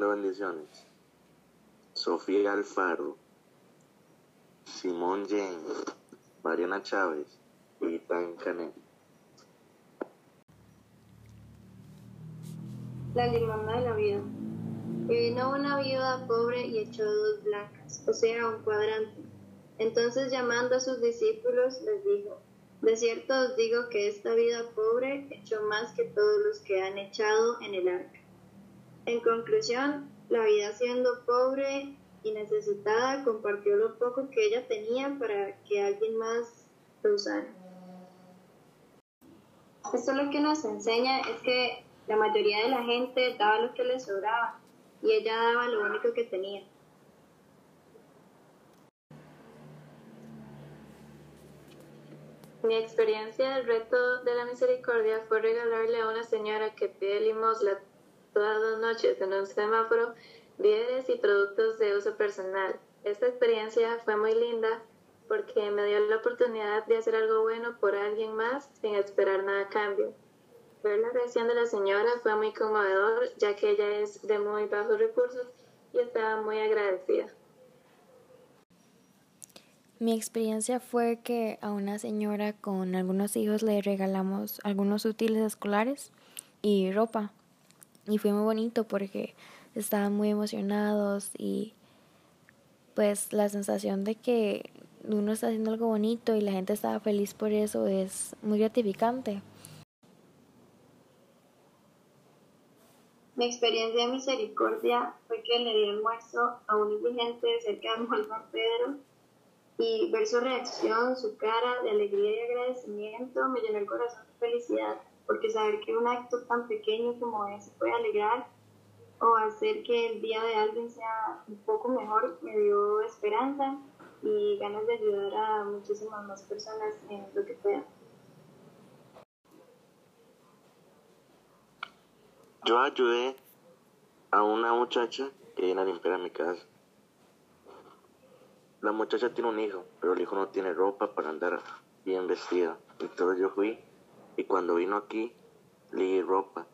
Bendiciones. Sofía Alfaro, Simón James, Mariana Chávez y Tan Canet. La limosna de la vida. Y vino una viuda pobre y echó dos blancas, o sea, un cuadrante. Entonces llamando a sus discípulos les dijo, de cierto os digo que esta vida pobre echó más que todos los que han echado en el arca. En conclusión, la vida siendo pobre y necesitada compartió lo poco que ella tenía para que alguien más lo usara. Esto lo que nos enseña es que la mayoría de la gente daba lo que le sobraba y ella daba lo único que tenía. Mi experiencia del reto de la misericordia fue regalarle a una señora que pide limosna todas las noches en un semáforo víveres y productos de uso personal. Esta experiencia fue muy linda porque me dio la oportunidad de hacer algo bueno por alguien más sin esperar nada a cambio. Ver la reacción de la señora fue muy conmovedor ya que ella es de muy bajos recursos y estaba muy agradecida. Mi experiencia fue que a una señora con algunos hijos le regalamos algunos útiles escolares y ropa. Y fue muy bonito porque estaban muy emocionados y pues la sensación de que uno está haciendo algo bonito y la gente estaba feliz por eso es muy gratificante. Mi experiencia de misericordia fue que le di almuerzo a un indigente cerca de San Pedro y ver su reacción, su cara de alegría y agradecimiento me llenó el corazón de felicidad, porque saber que un acto tan pequeño como ese puede alegrar o hacer que el día de alguien sea un poco mejor me dio esperanza y ganas de ayudar a muchísimas más personas en lo que pueda. Yo ayudé a una muchacha que viene a limpiar mi casa. La muchacha tiene un hijo, pero el hijo no tiene ropa para andar bien vestida. Entonces yo fui y cuando vino aquí le di ropa.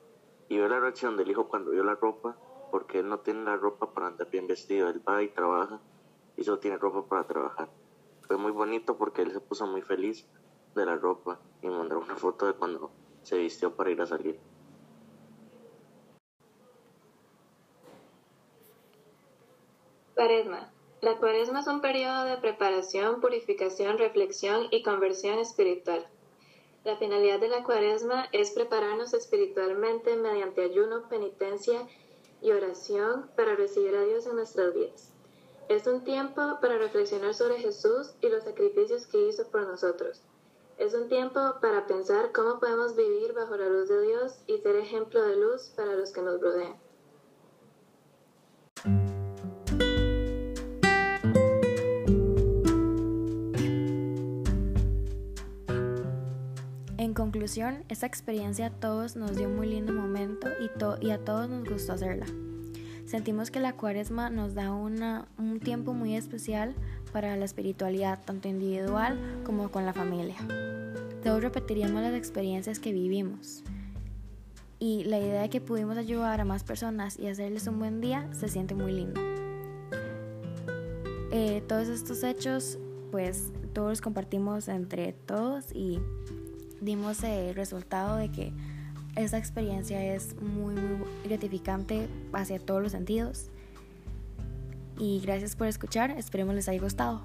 Y veo la reacción del hijo cuando vio la ropa, porque él no tiene la ropa para andar bien vestido. Él va y trabaja y solo tiene ropa para trabajar. Fue muy bonito porque él se puso muy feliz de la ropa y me mandó una foto de cuando se vistió para ir a salir. Cuaresma. La cuaresma es un periodo de preparación, purificación, reflexión y conversión espiritual. La finalidad de la cuaresma es prepararnos espiritualmente mediante ayuno, penitencia y oración para recibir a Dios en nuestras vidas. Es un tiempo para reflexionar sobre Jesús y los sacrificios que hizo por nosotros. Es un tiempo para pensar cómo podemos vivir bajo la luz de Dios y ser ejemplo de luz para los que nos rodean. Conclusión, esta experiencia a todos nos dio un muy lindo momento y, y a todos nos gustó hacerla. Sentimos que la cuaresma nos da una, un tiempo muy especial para la espiritualidad, tanto individual como con la familia. Todos repetiríamos las experiencias que vivimos. Y la idea de que pudimos ayudar a más personas y hacerles un buen día se siente muy lindo. Eh, todos estos hechos, pues todos los compartimos entre todos y dimos el resultado de que esta experiencia es muy, muy gratificante hacia todos los sentidos. Y gracias por escuchar, esperemos les haya gustado.